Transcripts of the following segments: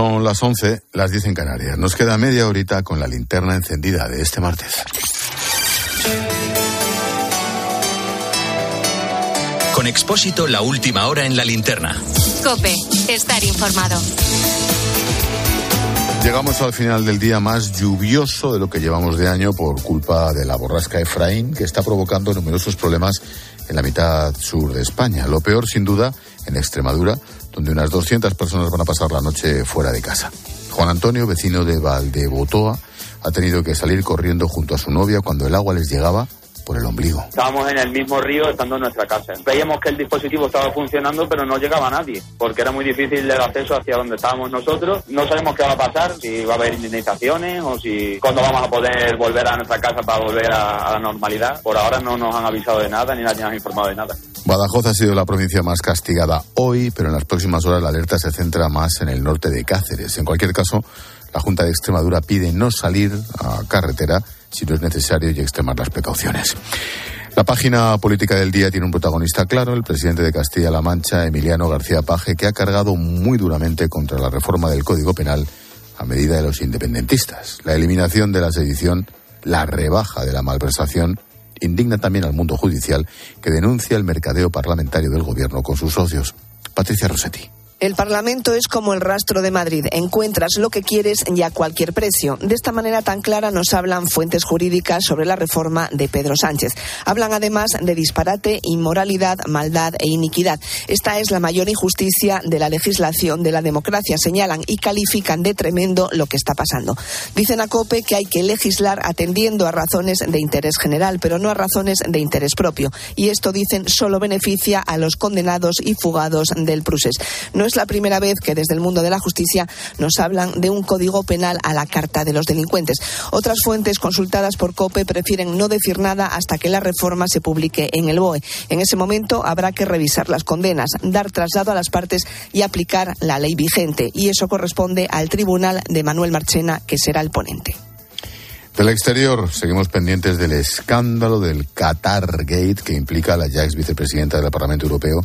Son las 11, las 10 en Canarias. Nos queda media horita con la linterna encendida de este martes. Con Expósito, la última hora en la linterna. Cope, estar informado. Llegamos al final del día más lluvioso de lo que llevamos de año por culpa de la borrasca Efraín, que está provocando numerosos problemas en la mitad sur de España. Lo peor, sin duda, en Extremadura, donde unas 200 personas van a pasar la noche fuera de casa. Juan Antonio, vecino de Valdebotoa, ha tenido que salir corriendo junto a su novia cuando el agua les llegaba por el ombligo. Estábamos en el mismo río estando en nuestra casa. Veíamos que el dispositivo estaba funcionando, pero no llegaba a nadie, porque era muy difícil el acceso hacia donde estábamos nosotros. No sabemos qué va a pasar, si va a haber indemnizaciones o si cuándo vamos a poder volver a nuestra casa para volver a, la normalidad. Por ahora no nos han avisado de nada ni nos han informado de nada. Badajoz ha sido la provincia más castigada hoy, pero en las próximas horas la alerta se centra más en el norte de Cáceres. En cualquier caso, la Junta de Extremadura pide no salir a carretera si no es necesario y extremar las precauciones. La página política del día tiene un protagonista claro, el presidente de Castilla-La Mancha, Emiliano García Paje, que ha cargado muy duramente contra la reforma del Código Penal a medida de los independentistas. La eliminación de la sedición, la rebaja de la malversación, indigna también al mundo judicial que denuncia el mercadeo parlamentario del gobierno con sus socios. Patricia Rossetti. El Parlamento es como el rastro de Madrid. Encuentras lo que quieres y a cualquier precio. De esta manera tan clara nos hablan fuentes jurídicas sobre la reforma de Pedro Sánchez. Hablan además de disparate, inmoralidad, maldad e iniquidad. Esta es la mayor injusticia de la legislación de la democracia, señalan y califican de tremendo lo que está pasando. Dicen a COPE que hay que legislar atendiendo a razones de interés general, pero no a razones de interés propio. Y esto, dicen, solo beneficia a los condenados y fugados del Prusés. No es la primera vez que desde el mundo de la justicia nos hablan de un código penal a la carta de los delincuentes. Otras fuentes consultadas por COPE prefieren no decir nada hasta que la reforma se publique en el BOE. En ese momento habrá que revisar las condenas, dar traslado a las partes y aplicar la ley vigente. Y eso corresponde al tribunal de Manuel Marchena, que será el ponente. Del exterior, seguimos pendientes del escándalo del Qatar Gate que implica a la ya ex vicepresidenta del Parlamento Europeo,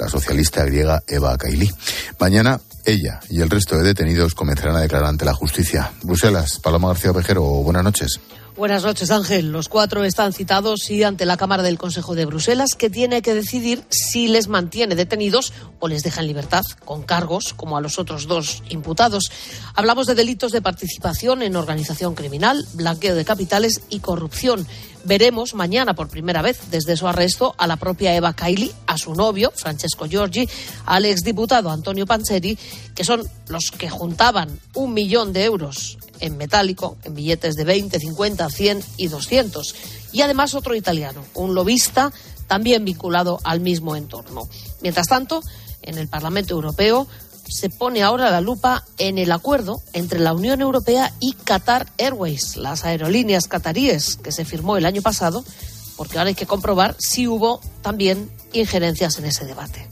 la socialista griega Eva Kaili. Mañana ella y el resto de detenidos comenzarán a declarar ante la justicia. Bruselas, Paloma García Ovejero, buenas noches. Buenas noches, Ángel. Los cuatro están citados y ante la Cámara del Consejo de Bruselas, que tiene que decidir si les mantiene detenidos o les deja en libertad, con cargos, como a los otros dos imputados. Hablamos de delitos de participación en organización criminal, blanqueo de capitales y corrupción. Veremos mañana por primera vez desde su arresto a la propia Eva Kaili, a su novio, Francesco Giorgi, al exdiputado Antonio Panzeri, que son los que juntaban un millón de euros en metálico, en billetes de 20, 50, 100 y 200. Y además otro italiano, un lobista también vinculado al mismo entorno. Mientras tanto, en el Parlamento Europeo se pone ahora la lupa en el acuerdo entre la Unión Europea y Qatar Airways, las aerolíneas cataríes que se firmó el año pasado, porque ahora hay que comprobar si hubo también injerencias en ese debate.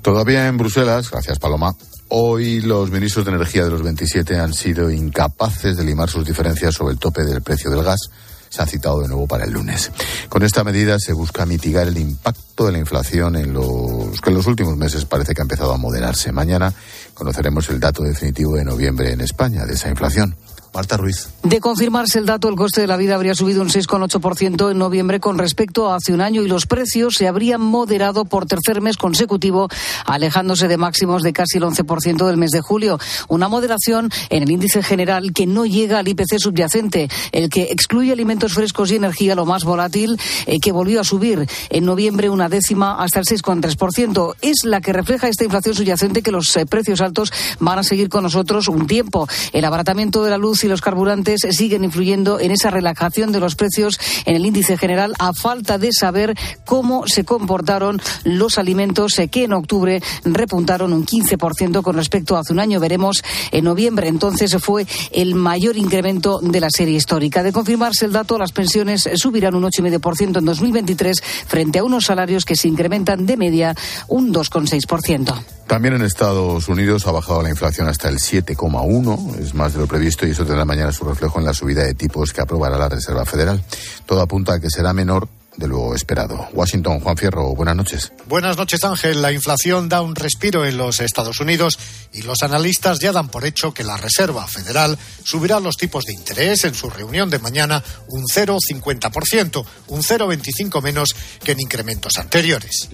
Todavía en Bruselas, gracias Paloma, hoy los ministros de Energía de los 27 han sido incapaces de limar sus diferencias sobre el tope del precio del gas se han citado de nuevo para el lunes. Con esta medida se busca mitigar el impacto de la inflación en los que en los últimos meses parece que ha empezado a moderarse. Mañana conoceremos el dato definitivo de noviembre en España de esa inflación. Marta Ruiz. De confirmarse el dato, el coste de la vida habría subido un 6,8% en noviembre con respecto a hace un año y los precios se habrían moderado por tercer mes consecutivo, alejándose de máximos de casi el 11% del mes de julio. Una moderación en el índice general que no llega al IPC subyacente, el que excluye alimentos frescos y energía, lo más volátil, eh, que volvió a subir en noviembre una décima hasta el 6,3%. Es la que refleja esta inflación subyacente que los eh, precios altos van a seguir con nosotros un tiempo. El abaratamiento de la luz y los carburantes siguen influyendo en esa relajación de los precios en el índice general a falta de saber cómo se comportaron los alimentos que en octubre repuntaron un 15% con respecto a hace un año. Veremos en noviembre. Entonces fue el mayor incremento de la serie histórica. De confirmarse el dato, las pensiones subirán un 8,5% en 2023 frente a unos salarios que se incrementan de media un 2,6%. También en Estados Unidos ha bajado la inflación hasta el 7,1, es más de lo previsto y eso tendrá mañana su reflejo en la subida de tipos que aprobará la Reserva Federal. Todo apunta a que será menor de lo esperado. Washington, Juan Fierro, buenas noches. Buenas noches, Ángel. La inflación da un respiro en los Estados Unidos y los analistas ya dan por hecho que la Reserva Federal subirá los tipos de interés en su reunión de mañana un 0,50%, un 0,25 menos que en incrementos anteriores.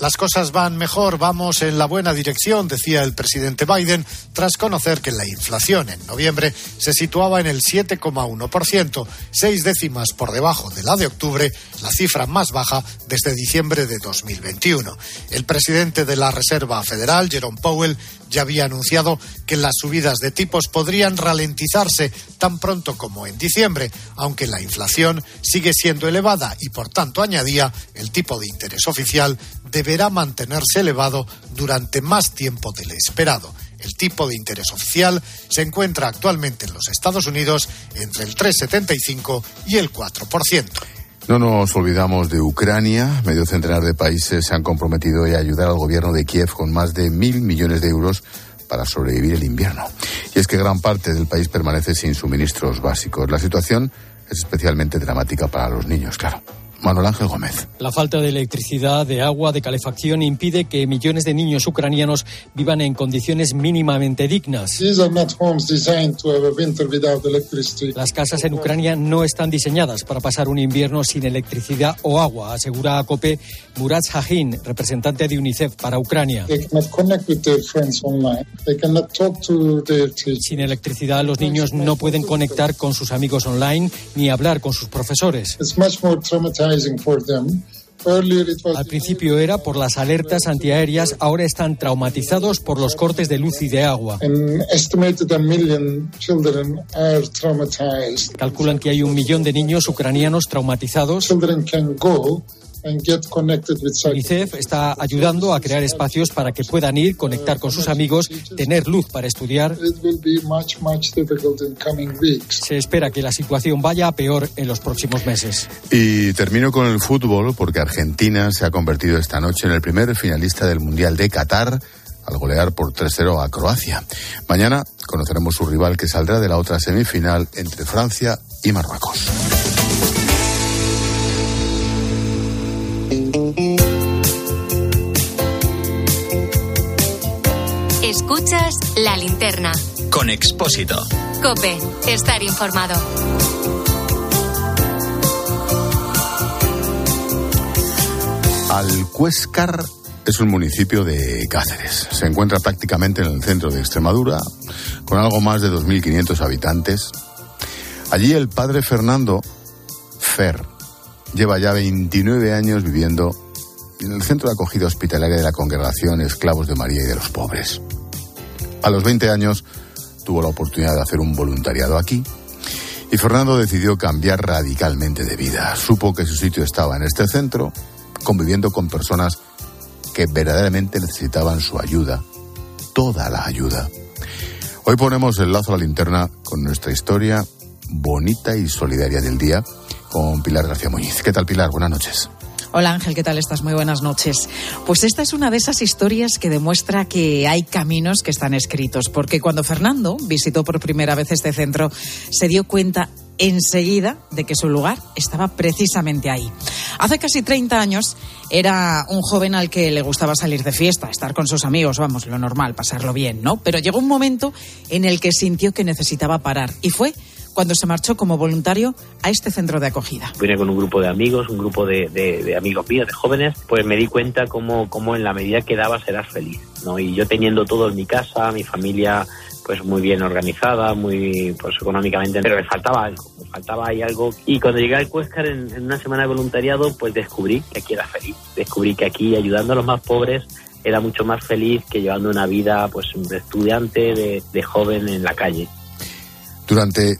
Las cosas van mejor, vamos en la buena dirección, decía el presidente Biden, tras conocer que la inflación en noviembre se situaba en el 7,1%, seis décimas por debajo de la de octubre, la cifra más baja desde diciembre de 2021. El presidente de la Reserva Federal, Jerome Powell, ya había anunciado que las subidas de tipos podrían ralentizarse tan pronto como en diciembre, aunque la inflación sigue siendo elevada y, por tanto, añadía, el tipo de interés oficial deberá mantenerse elevado durante más tiempo del esperado. El tipo de interés oficial se encuentra actualmente en los Estados Unidos entre el 3,75 y el 4%. No nos olvidamos de Ucrania. Medio centenar de países se han comprometido a ayudar al gobierno de Kiev con más de mil millones de euros para sobrevivir el invierno. Y es que gran parte del país permanece sin suministros básicos. La situación es especialmente dramática para los niños, claro. Manuel Ángel Gómez. La falta de electricidad, de agua, de calefacción impide que millones de niños ucranianos vivan en condiciones mínimamente dignas. Las casas en Ucrania no están diseñadas para pasar un invierno sin electricidad o agua, asegura a COPE Murat Sahin, representante de UNICEF para Ucrania. Sin electricidad, los niños no pueden conectar con sus amigos online ni hablar con sus profesores. Al principio era por las alertas antiaéreas, ahora están traumatizados por los cortes de luz y de agua. Calculan que hay un millón de niños ucranianos traumatizados. UNICEF está ayudando a crear espacios para que puedan ir, conectar con sus amigos, tener luz para estudiar. Se espera que la situación vaya a peor en los próximos meses. Y termino con el fútbol porque Argentina se ha convertido esta noche en el primer finalista del Mundial de Qatar al golear por 3-0 a Croacia. Mañana conoceremos su rival que saldrá de la otra semifinal entre Francia y Marruecos. Escuchas la linterna. Con Expósito. Cope, estar informado. Alcuéscar es un municipio de Cáceres. Se encuentra prácticamente en el centro de Extremadura, con algo más de 2.500 habitantes. Allí el padre Fernando Fer lleva ya 29 años viviendo en el centro de acogida hospitalaria de la Congregación Esclavos de María y de los Pobres. A los 20 años tuvo la oportunidad de hacer un voluntariado aquí y Fernando decidió cambiar radicalmente de vida. Supo que su sitio estaba en este centro, conviviendo con personas que verdaderamente necesitaban su ayuda, toda la ayuda. Hoy ponemos el lazo a la linterna con nuestra historia bonita y solidaria del día con Pilar García Muñiz. ¿Qué tal, Pilar? Buenas noches. Hola Ángel, ¿qué tal estás? Muy buenas noches. Pues esta es una de esas historias que demuestra que hay caminos que están escritos, porque cuando Fernando visitó por primera vez este centro, se dio cuenta enseguida de que su lugar estaba precisamente ahí. Hace casi 30 años era un joven al que le gustaba salir de fiesta, estar con sus amigos, vamos, lo normal, pasarlo bien, ¿no? Pero llegó un momento en el que sintió que necesitaba parar y fue cuando se marchó como voluntario a este centro de acogida. Vine con un grupo de amigos, un grupo de, de, amigos míos, de jóvenes, pues me di cuenta cómo, cómo en la medida que dabas eras feliz, ¿no? Y yo teniendo todo en mi casa, mi familia pues muy bien organizada, muy pues económicamente, pero me faltaba algo, me faltaba ahí algo. Y cuando llegué al Cuéscar en, en una semana de voluntariado, pues descubrí que aquí era feliz, descubrí que aquí ayudando a los más pobres era mucho más feliz que llevando una vida pues de estudiante, de, de joven en la calle. Durante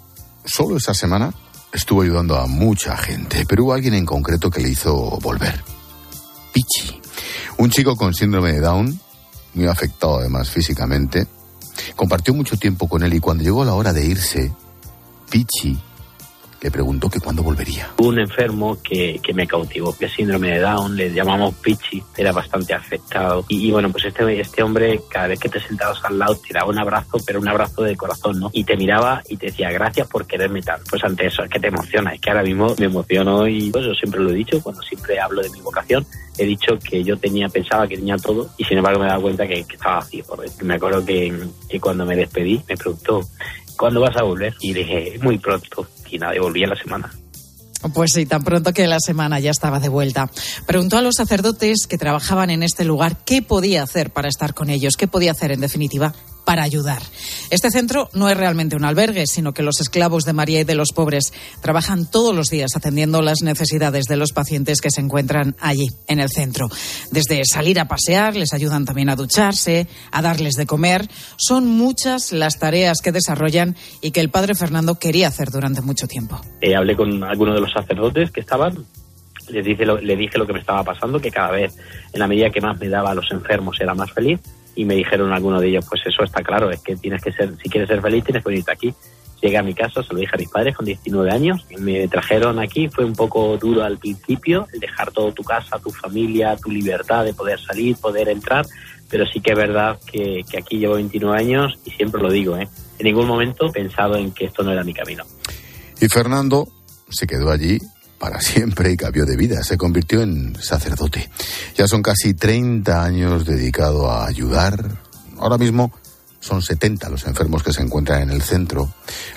solo esa semana estuvo ayudando a mucha gente, pero hubo alguien en concreto que le hizo volver. Pichi, un chico con síndrome de Down, muy afectado además físicamente, compartió mucho tiempo con él y cuando llegó la hora de irse, Pichi le preguntó que cuándo volvería. Un enfermo que, que me cautivó, que síndrome de Down, le llamamos Pichi, era bastante afectado. Y, bueno, pues este, este hombre, cada vez que te sentabas al lado, te daba un abrazo, pero un abrazo de corazón, ¿no? Y te miraba y te decía, gracias por quererme tal. Pues ante eso, es que te emociona, es que ahora mismo me emociono y pues yo siempre lo he dicho, cuando siempre hablo de mi vocación, he dicho que yo tenía, pensaba que tenía todo y sin embargo me he dado cuenta que, estaba vacío. Me acuerdo que, que cuando me despedí me preguntó, ¿cuándo vas a volver? Y dije, muy pronto. Y la semana. Pues sí, tan pronto que la semana ya estaba de vuelta. Preguntó a los sacerdotes que trabajaban en este lugar qué podía hacer para estar con ellos, qué podía hacer en definitiva para ayudar. Este centro no es realmente un albergue, sino que los esclavos de María y de los pobres trabajan todos los días atendiendo las necesidades de los pacientes que se encuentran allí, en el centro. Desde salir a pasear, les ayudan también a ducharse, a darles de comer. Son muchas las tareas que desarrollan y que el padre Fernando quería hacer durante mucho tiempo. Eh, hablé con algunos de los sacerdotes que estaban les dije, lo, le dije lo que me estaba pasando, que cada vez, en la medida que más me daba a los enfermos, era más feliz y me dijeron algunos de ellos, pues eso está claro, es que tienes que ser, si quieres ser feliz tienes que venirte aquí. Llegué a mi casa, se lo dije a mis padres con 19 años, me trajeron aquí, fue un poco duro al principio, el dejar todo tu casa, tu familia, tu libertad de poder salir, poder entrar, pero sí que es verdad que, que aquí llevo 29 años y siempre lo digo, ¿eh? en ningún momento he pensado en que esto no era mi camino. Y Fernando se quedó allí para siempre y cambió de vida. Se convirtió en sacerdote. Ya son casi 30 años dedicado a ayudar. Ahora mismo son 70 los enfermos que se encuentran en el centro.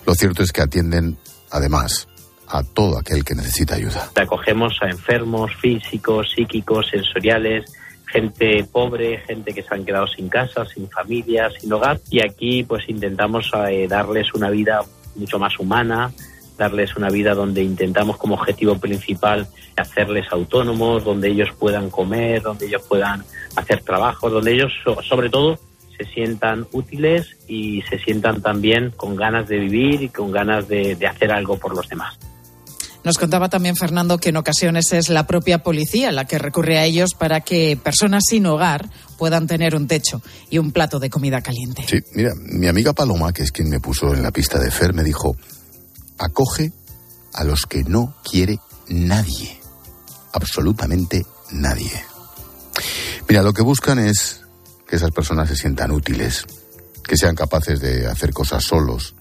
Lo cierto es que atienden, además, a todo aquel que necesita ayuda. Acogemos a enfermos físicos, psíquicos, sensoriales, gente pobre, gente que se han quedado sin casa, sin familia, sin hogar. Y aquí pues intentamos eh, darles una vida mucho más humana, darles una vida donde intentamos como objetivo principal hacerles autónomos, donde ellos puedan comer, donde ellos puedan hacer trabajos, donde ellos sobre todo se sientan útiles y se sientan también con ganas de vivir y con ganas de, de hacer algo por los demás. Nos contaba también Fernando que en ocasiones es la propia policía la que recurre a ellos para que personas sin hogar puedan tener un techo y un plato de comida caliente. Sí, mira, mi amiga Paloma, que es quien me puso en la pista de Fer, me dijo, acoge a los que no quiere nadie, absolutamente nadie. Mira, lo que buscan es que esas personas se sientan útiles, que sean capaces de hacer cosas solos,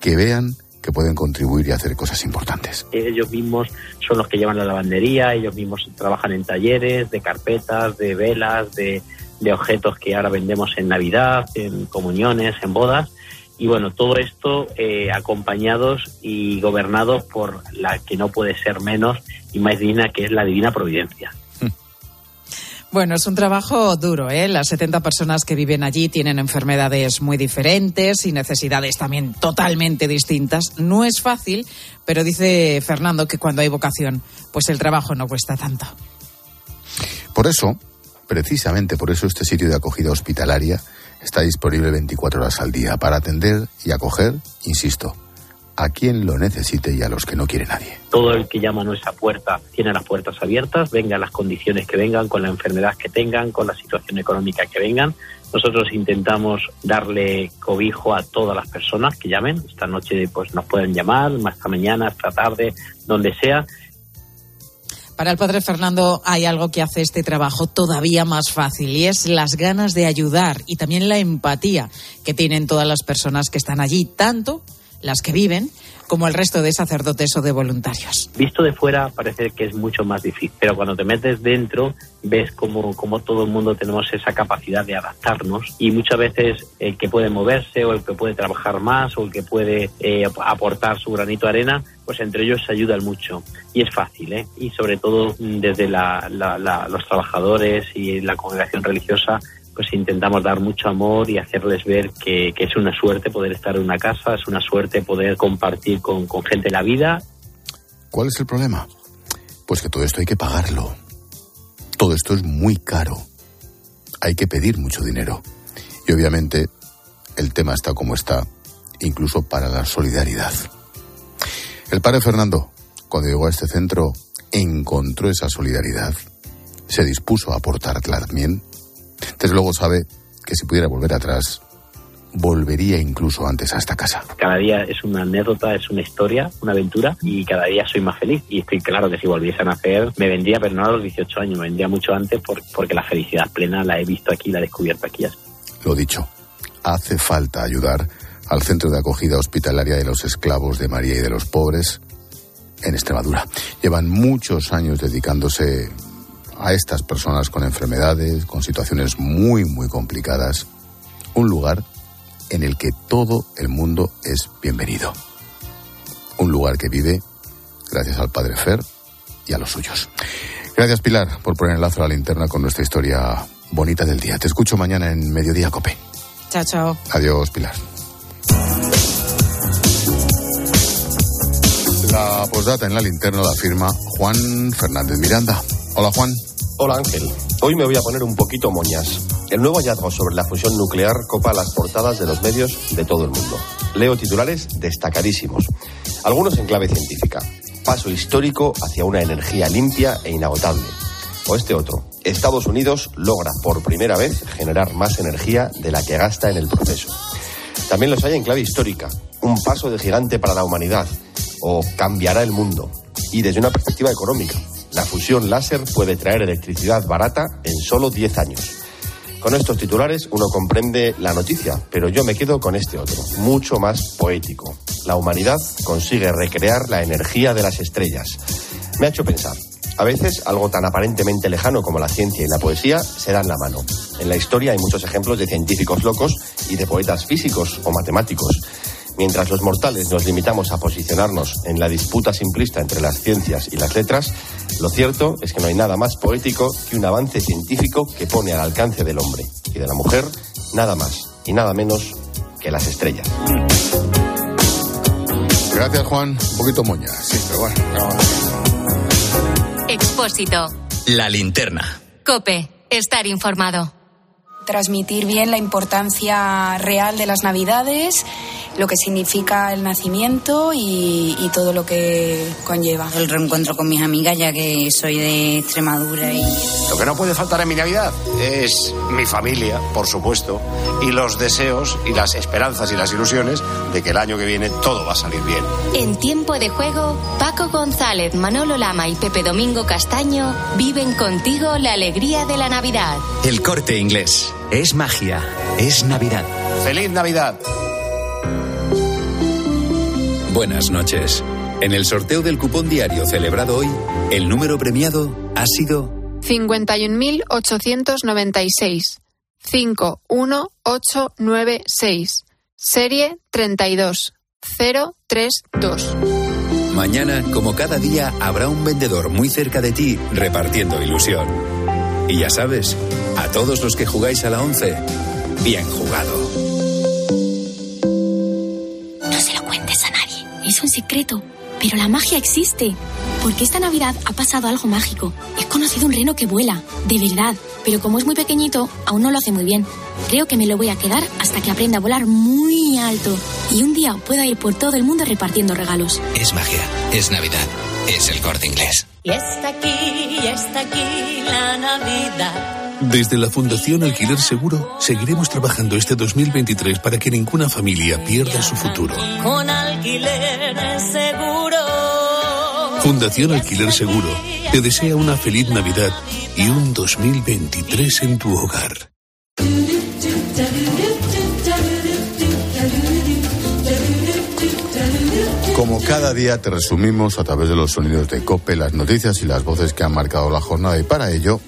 que vean que pueden contribuir y hacer cosas importantes. Ellos mismos son los que llevan la lavandería, ellos mismos trabajan en talleres de carpetas, de velas, de, de objetos que ahora vendemos en Navidad, en comuniones, en bodas y bueno, todo esto eh, acompañados y gobernados por la que no puede ser menos y más digna, que es la divina providencia. Bueno, es un trabajo duro, ¿eh? Las 70 personas que viven allí tienen enfermedades muy diferentes y necesidades también totalmente distintas. No es fácil, pero dice Fernando que cuando hay vocación, pues el trabajo no cuesta tanto. Por eso, precisamente por eso este sitio de acogida hospitalaria está disponible 24 horas al día para atender y acoger, insisto, a quien lo necesite y a los que no quiere nadie. Todo el que llama a nuestra puerta tiene las puertas abiertas, vengan las condiciones que vengan, con la enfermedad que tengan, con la situación económica que vengan. Nosotros intentamos darle cobijo a todas las personas que llamen. Esta noche pues nos pueden llamar, esta mañana, esta tarde, donde sea. Para el padre Fernando hay algo que hace este trabajo todavía más fácil y es las ganas de ayudar y también la empatía que tienen todas las personas que están allí, tanto las que viven como el resto de sacerdotes o de voluntarios. Visto de fuera parece que es mucho más difícil, pero cuando te metes dentro ves como, como todo el mundo tenemos esa capacidad de adaptarnos y muchas veces el que puede moverse o el que puede trabajar más o el que puede eh, aportar su granito de arena, pues entre ellos se ayudan mucho y es fácil, ¿eh? Y sobre todo desde los trabajadores y la congregación religiosa pues intentamos dar mucho amor y hacerles ver que, es una suerte poder estar en una casa, es una suerte poder compartir con, con gente la vida. ¿Cuál es el problema? Pues que todo esto hay que pagarlo. Todo esto es muy caro. Hay que pedir mucho dinero. Y obviamente el tema está como está, incluso para la solidaridad. El padre Fernando, cuando llegó a este centro, encontró esa solidaridad, se dispuso a aportarla también desde luego sabe que si pudiera volver atrás, volvería incluso antes a esta casa. Cada día es una anécdota, es una historia, una aventura y cada día soy más feliz. Y estoy claro que si volviese a nacer me vendría, pero no a los 18 años, me vendría mucho antes porque la felicidad plena la he visto aquí, la he descubierto aquí. Lo dicho, hace falta ayudar al centro de acogida hospitalaria de los esclavos de María y de los pobres en Extremadura. Llevan muchos años dedicándose a estas personas con enfermedades, con situaciones muy, muy complicadas. Un lugar en el que todo el mundo es bienvenido. Un lugar que vive gracias al Padre Fer y a los suyos. Gracias Pilar por poner el lazo a la linterna con nuestra historia bonita del día. Te escucho mañana en Mediodía Cope. Chao, chao. Adiós Pilar. La postdata en la linterna la firma Juan Fernández Miranda. Hola Juan. Hola Ángel. Hoy me voy a poner un poquito moñas. El nuevo hallazgo sobre la fusión nuclear copa las portadas de los medios de todo el mundo. Leo titulares destacadísimos. Algunos en clave científica. Paso histórico hacia una energía limpia e inagotable. O este otro. Estados Unidos logra por primera vez generar más energía de la que gasta en el proceso. También los hay en clave histórica. Un paso de gigante para la humanidad o cambiará el mundo. Y desde una perspectiva económica, la fusión láser puede traer electricidad barata en solo 10 años. Con estos titulares uno comprende la noticia, pero yo me quedo con este otro, mucho más poético. La humanidad consigue recrear la energía de las estrellas. Me ha hecho pensar. A veces algo tan aparentemente lejano como la ciencia y la poesía se dan la mano. En la historia hay muchos ejemplos de científicos locos y de poetas físicos o matemáticos. Mientras los mortales nos limitamos a posicionarnos en la disputa simplista entre las ciencias y las letras, lo cierto es que no hay nada más poético que un avance científico que pone al alcance del hombre y de la mujer nada más y nada menos que las estrellas. Gracias, Juan. Un poquito moña, sí, pero bueno. Expósito. La linterna. Cope. Estar informado. Transmitir bien la importancia real de las Navidades lo que significa el nacimiento y, todo lo que conlleva. El reencuentro con mis amigas, ya que soy de Extremadura y... Lo que no puede faltar en mi Navidad es mi familia, por supuesto, y los deseos y las esperanzas y las ilusiones de que el año que viene todo va a salir bien. En tiempo de juego, Paco González, Manolo Lama y Pepe Domingo Castaño viven contigo la alegría de la Navidad. El corte inglés. Es magia. Es Navidad. ¡Feliz Navidad! Buenas noches. En el sorteo del cupón diario celebrado hoy, el número premiado ha sido 51.896. 51896. Serie 32032. Mañana, como cada día, habrá un vendedor muy cerca de ti repartiendo ilusión. Y ya sabes, a todos los que jugáis a la 11, bien jugado. Es un secreto, pero la magia existe. Porque esta Navidad ha pasado algo mágico. He conocido un reno que vuela, de verdad, pero como es muy pequeñito, aún no lo hace muy bien. Creo que me lo voy a quedar hasta que aprenda a volar muy alto y un día pueda ir por todo el mundo repartiendo regalos. Es magia, es Navidad, es el corte inglés. Y está aquí, y está aquí la Navidad. Desde la Fundación Alquiler Seguro seguiremos trabajando este 2023 para que ninguna familia pierda su futuro. Con Alquiler Seguro. Fundación Alquiler Seguro te desea una feliz Navidad y un 2023 en tu hogar. Como cada día te resumimos a través de los sonidos de COPE, las noticias y las voces que han marcado la jornada y para ello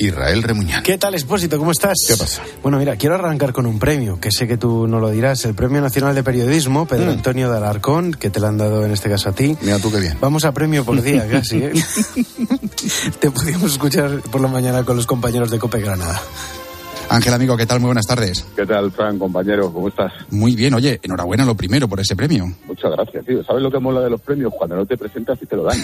Israel Remuñán. ¿Qué tal, Expósito? ¿Cómo estás? ¿Qué pasa? Bueno, mira, quiero arrancar con un premio, que sé que tú no lo dirás, el Premio Nacional de Periodismo, Pedro mm. Antonio de Alarcón, que te lo han dado en este caso a ti. Mira tú qué bien. Vamos a premio por día, casi, ¿eh? te podíamos escuchar por la mañana con los compañeros de Cope Granada. Ángel, amigo, ¿qué tal? Muy buenas tardes. ¿Qué tal, Fran, compañero? ¿Cómo estás? Muy bien, oye, enhorabuena lo primero por ese premio. Muchas gracias, tío. ¿Sabes lo que mola de los premios? Cuando no te presentas y te lo dan.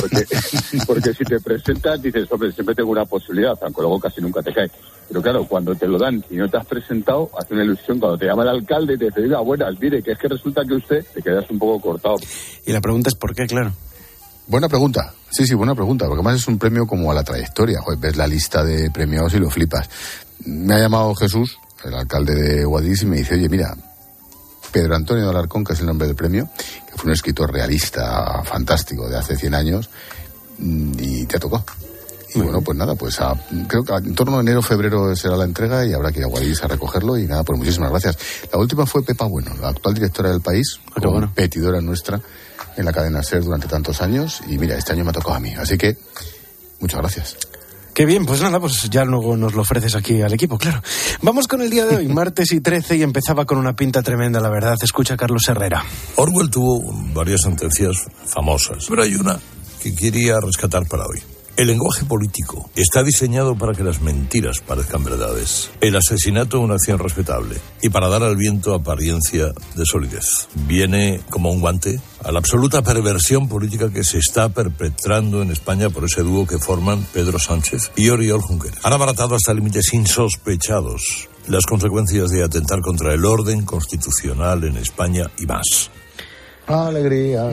Porque, porque si te presentas dices, hombre, siempre tengo una posibilidad, aunque luego casi nunca te cae. Pero claro, cuando te lo dan y no te has presentado, hace una ilusión. Cuando te llama el alcalde y te dice, diga, buenas, mire, que es que resulta que usted te quedas un poco cortado. Y la pregunta es por qué, claro. Buena pregunta. Sí, sí, buena pregunta. Porque además es un premio como a la trayectoria. ves la lista de premiados y lo flipas. Me ha llamado Jesús el alcalde de Guadix, y me dice, oye, mira, Pedro Antonio de Alarcón, que es el nombre del premio, que fue un escritor realista fantástico de hace 100 años, mm, y te tocó. Y bueno, pues nada, pues a- creo que en torno a enero febrero será la entrega y habrá que ir a Guadix a recogerlo y nada, pues muchísimas gracias. La última fue Pepa Bueno, la actual directora del país, competidora nuestra en la cadena SER durante tantos años y mira, este año me ha tocado a mí, así que muchas gracias. Qué bien, pues nada, pues ya luego nos lo ofreces aquí al equipo, claro. Vamos con el día de hoy, martes y 13, y empezaba con una pinta tremenda, la verdad. Escucha a Carlos Herrera. Orwell tuvo varias sentencias famosas, pero hay una que quería rescatar para hoy. El lenguaje político está diseñado para que las mentiras parezcan verdades, el asesinato una acción respetable y para dar al viento apariencia de solidez. Viene como un guante a la absoluta perversión política que se está perpetrando en España por ese dúo que forman Pedro Sánchez y Oriol Junqueras. Han abaratado hasta límites insospechados las consecuencias de atentar contra el orden constitucional en España y más. Alegría.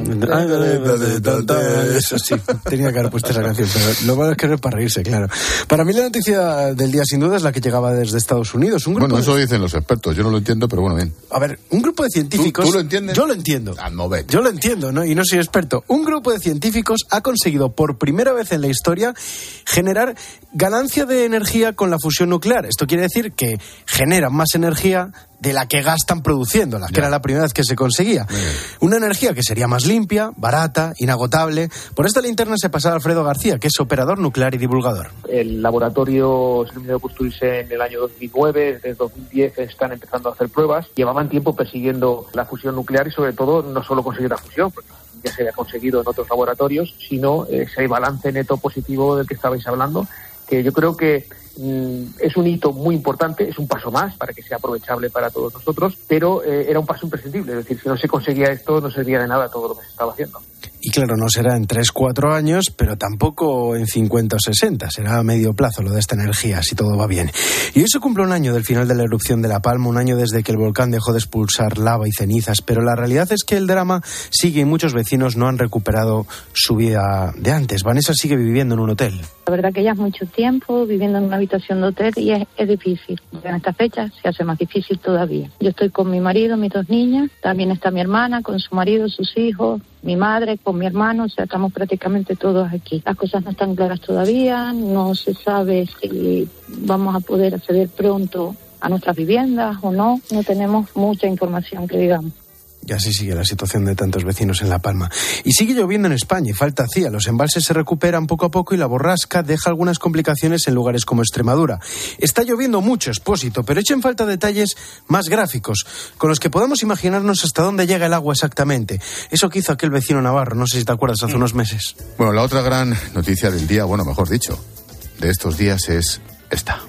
Eso sí, tenía que haber puesto esa canción, pero lo malo es que no es para reírse, claro. Para mí la noticia del día sin duda es la que llegaba desde Estados Unidos. Un grupo Bueno, de- eso dicen los expertos, yo no lo entiendo, pero bueno, bien. A ver, un grupo de científicos. ¿Tú- tú lo entiendes? Yo lo entiendo. Ah, no. Yo lo entiendo, ¿no? Y no soy experto. Un grupo de científicos ha conseguido por primera vez en la historia generar ganancia de energía con la fusión nuclear. Esto quiere decir que generan más energía de la que gastan produciéndola, que era la primera vez que se conseguía. Una energía que sería más limpia, barata, inagotable. Por esta linterna se pasaba Alfredo García, que es operador nuclear y divulgador. El laboratorio se terminó de construirse en el año 2009, desde 2010 están empezando a hacer pruebas. Llevaban tiempo persiguiendo la fusión nuclear y sobre todo no solo conseguir la fusión, porque ya se había conseguido en otros laboratorios, sino ese balance neto positivo del que estabais hablando, que yo creo que mm, es un hito muy importante, es un paso más para que sea aprovechable para todos nosotros, pero eh, era un paso imprescindible. Es decir, si no se conseguía esto, no serviría de nada todo lo que se estaba haciendo. Y claro, no será en 3, 4 años, pero tampoco en 50 o 60. Será a medio plazo lo de esta energía, si todo va bien. Y hoy se cumple un año del final de la erupción de La Palma, un año desde que el volcán dejó de expulsar lava y cenizas. Pero la realidad es que el drama sigue y muchos vecinos no han recuperado su vida de antes. Vanessa sigue viviendo en un hotel. La verdad que ya es mucho tiempo viviendo en una habitación de hotel y es, es difícil. En esta fecha se hace más difícil todavía. Yo estoy con mi marido, mis dos niñas, también está mi hermana con su marido, sus hijos, mi madre con mi hermano, o sea, estamos prácticamente todos aquí. Las cosas no están claras todavía, no se sabe si vamos a poder acceder pronto a nuestras viviendas o no, no tenemos mucha información que digamos. Y así sigue la situación de tantos vecinos en La Palma. Y sigue lloviendo en España y falta hacía. Los embalses se recuperan poco a poco y la borrasca deja algunas complicaciones en lugares como Extremadura. Está lloviendo mucho, expósito, pero echen falta detalles más gráficos, con los que podamos imaginarnos hasta dónde llega el agua exactamente. Eso que hizo aquel vecino navarro, no sé si te acuerdas, hace unos meses. Bueno, la otra gran noticia del día, bueno, mejor dicho, de estos días es esta.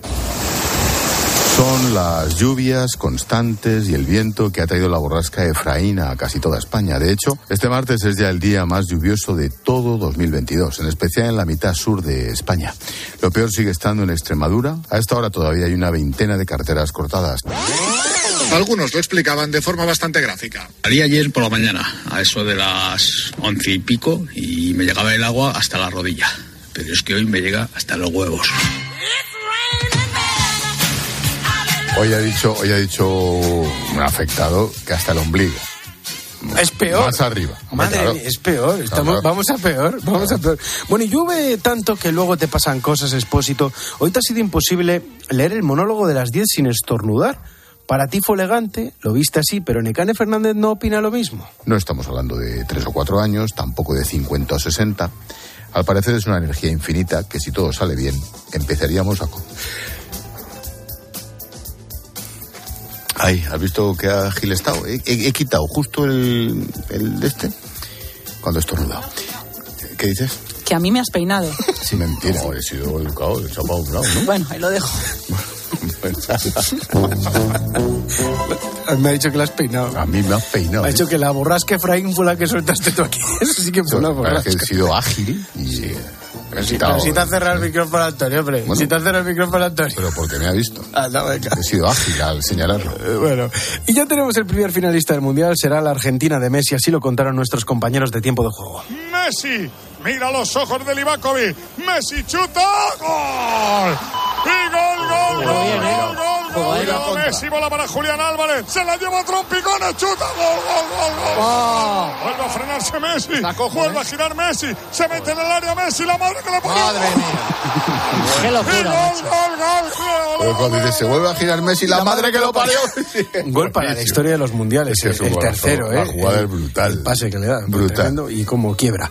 Son las lluvias constantes y el viento que ha traído la borrasca Efraín a casi toda España. De hecho, este martes es ya el día más lluvioso de todo 2022, en especial en la mitad sur de España. Lo peor sigue estando en Extremadura. A esta hora todavía hay una veintena de carreteras cortadas. Algunos lo explicaban de forma bastante gráfica. Salí ayer por la mañana, a eso de las once y pico, y me llegaba el agua hasta la rodilla. Pero es que hoy me llega hasta los huevos. Hoy ha dicho, hoy ha dicho un afectado que hasta el ombligo. Es peor. Más arriba. Madre claro. mía, es peor. Estamos, Claro. Vamos a peor, vamos a peor. Bueno, y llueve tanto que luego te pasan cosas, expósito. Hoy te ha sido imposible leer el monólogo de las 10 sin estornudar. Para ti fue elegante, lo viste así, pero Necane Fernández no opina lo mismo. No estamos hablando de tres o cuatro años, tampoco de 50 o 60. Al parecer es una energía infinita que si todo sale bien, empezaríamos a... Ay, ¿has visto que ha gilestado? He, he- he quitado justo el, el de este cuando he estornudado. ¿Qué dices? Que a mí me has peinado. Sí, mentira. No, he sido educado, he chapado un lado, ¿no? Bueno, ahí lo dejo. Me ha dicho que la has peinado. A mí me has peinado. Me ha ¿eh? dicho que la borrasca Efraín fue la que soltaste tú aquí. Eso sí que fue una borrasca. que he sido ágil y si, te has cerrado el micrófono, Antonio, hombre. Bueno. si te has cerrado el micrófono, Antonio. Pero porque me ha visto. Ah, no, venga. He sido ágil al señalarlo. Eh, Bueno, y ya tenemos el primer finalista del Mundial, será la Argentina de Messi, así lo contaron nuestros compañeros de tiempo de juego. Messi, mira los ojos de Livakovic. Messi chuta. ¡Gol! ¡Y gol, gol, gol, juego, ¿eh? Cuidado Messi, bola para Julián Álvarez. Se la lleva Trompicones, chuta. Gol, gol, gol, gol. Vuelve a frenarse Messi. Vuelve a girar Messi. Se mete en el área Messi. La madre que le pone. Madre mía. Qué locura. Y gol, gol, gol, cuando dice, se vuelve a girar Messi, la, madre que lo parió. Un gol para la historia de los mundiales, Es que es el tercero, ¿eh? La jugada El- es brutal. El pase que le da, Brutal. y cómo quiebra.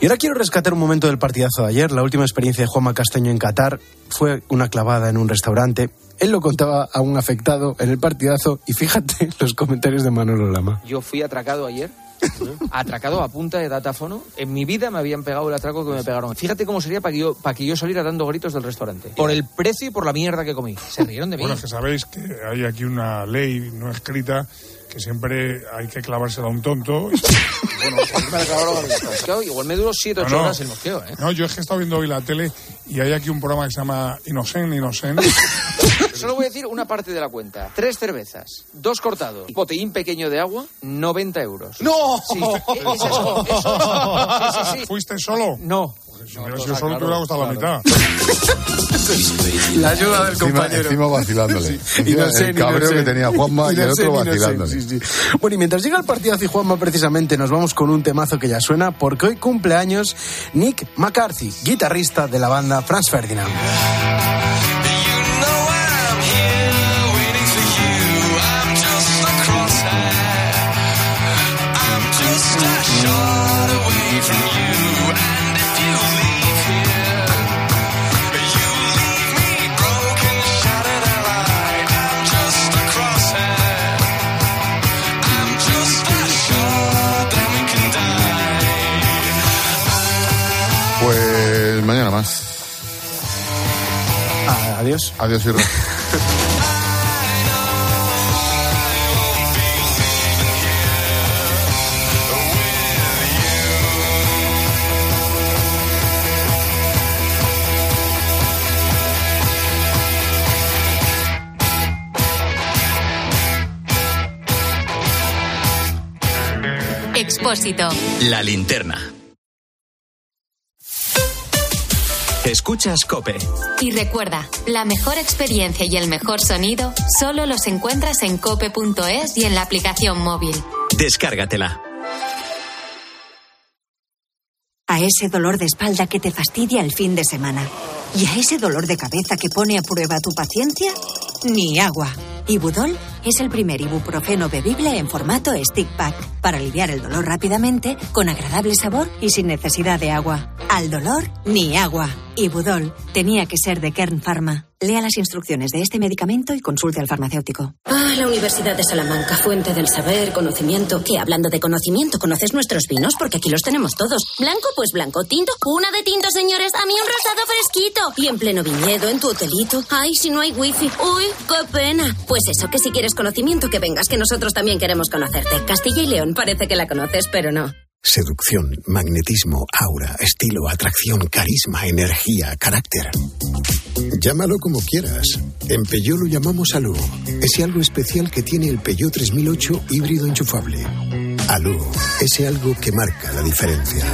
Y ahora quiero rescatar un momento del partidazo de ayer. La última experiencia de Juanma Castaño en Qatar fue una clavada en un restaurante. Él lo contaba a un afectado en el partidazo y fíjate los comentarios de Manolo Lama. Yo fui atracado ayer. Atracado a punta de datáfono. En mi vida me habían pegado el atraco que me pegaron. Fíjate cómo sería para que yo, para que yo saliera dando gritos del restaurante. Por el precio y por la mierda que comí. Se rieron de mí. Bueno, es que sabéis que hay aquí una ley no escrita que siempre hay que clavársela a un tonto. Bueno, me al mosqueo. Igual me duró 7 o 8 No, no. horas el mosqueo, ¿eh? No, yo es que he estado viendo hoy la tele y hay aquí un programa que se llama Inocen, Inocen. Solo voy a decir una parte de la cuenta. Tres cervezas, dos cortados, botellín pequeño de agua, 90 euros. ¡No! Sí, es eso, eso. Sí, sí, sí. ¿Fuiste solo? No. Si hubiera sido solo, te hubiera gustado la mitad. La ayuda del Encima, compañero. encima vacilándole. Y Encima no sé, el no cabreo sé. que tenía Juanma y, no el sé, otro ni no sé, vacilándole. sí, sí. Bueno, y mientras llega el partidazo y Juanma, precisamente, nos vamos con un temazo que ya suena, porque hoy cumple años Nick McCarthy, guitarrista de la banda Franz Ferdinand. Adiós. Adiós, Irra. Expósito. La linterna. Escuchas Cope. Y recuerda, la mejor experiencia y el mejor sonido solo los encuentras en cope.es y en la aplicación móvil. Descárgatela. A ese dolor de espalda que te fastidia el fin de semana. Y a ese dolor de cabeza que pone a prueba tu paciencia, ni agua. Ibudol es el primer ibuprofeno bebible en formato stick pack para aliviar el dolor rápidamente, con agradable sabor y sin necesidad de agua. Al dolor, ni agua. Ibudol tenía que ser de Kern Pharma. Lea las instrucciones de este medicamento y consulte al farmacéutico. Ah, la Universidad de Salamanca, fuente del saber, conocimiento. Que hablando de conocimiento, ¿conoces nuestros vinos? Porque aquí los tenemos todos. Blanco, pues blanco. Tinto, una de tinto, señores. A mí un rosado fresquito. Y en pleno viñedo, en tu hotelito. Ay, si no hay wifi. Uy, qué pena. Pues eso, que si quieres conocimiento, que vengas, que nosotros también queremos conocerte. Castilla y León, parece que la conoces, pero no. Seducción, magnetismo, aura, estilo, atracción, carisma, energía, carácter. Llámalo como quieras. En Peugeot lo llamamos Alú. Ese algo especial que tiene el Peugeot 3008 híbrido enchufable. Alú, ese algo que marca la diferencia.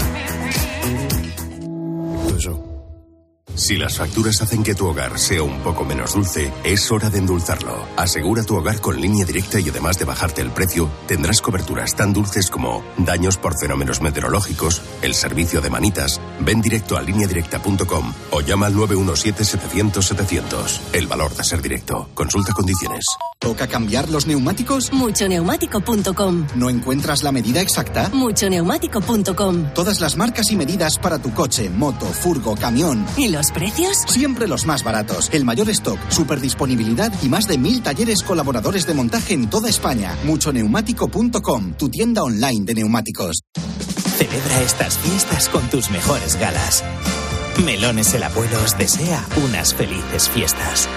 Si las facturas hacen que tu hogar sea un poco menos dulce, es hora de endulzarlo. Asegura tu hogar con línea directa y además de bajarte el precio, tendrás coberturas tan dulces como daños por fenómenos meteorológicos, el servicio de manitas. Ven directo a lineadirecta.com o llama al 917-700-700. El valor de ser directo. Consulta condiciones. ¿Toca cambiar los neumáticos? Muchoneumático.com. ¿No encuentras la medida exacta? Muchoneumático.com. Todas las marcas y medidas para tu coche, moto, furgo, camión. ¿Y los precios? Siempre los más baratos. El mayor stock, super disponibilidad y más de mil talleres colaboradores de montaje en toda España. Muchoneumático.com, tu tienda online de neumáticos. Celebra estas fiestas con tus mejores galas. Melones el Abuelo os desea unas felices fiestas.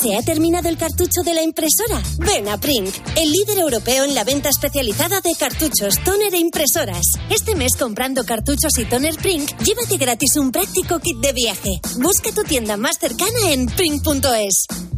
¿Se ha terminado el cartucho de la impresora? Ven a Prink, el líder europeo en la venta especializada de cartuchos, toner e impresoras. Este mes comprando cartuchos y toner Prink, llévate gratis un práctico kit de viaje. Busca tu tienda más cercana en prink.es.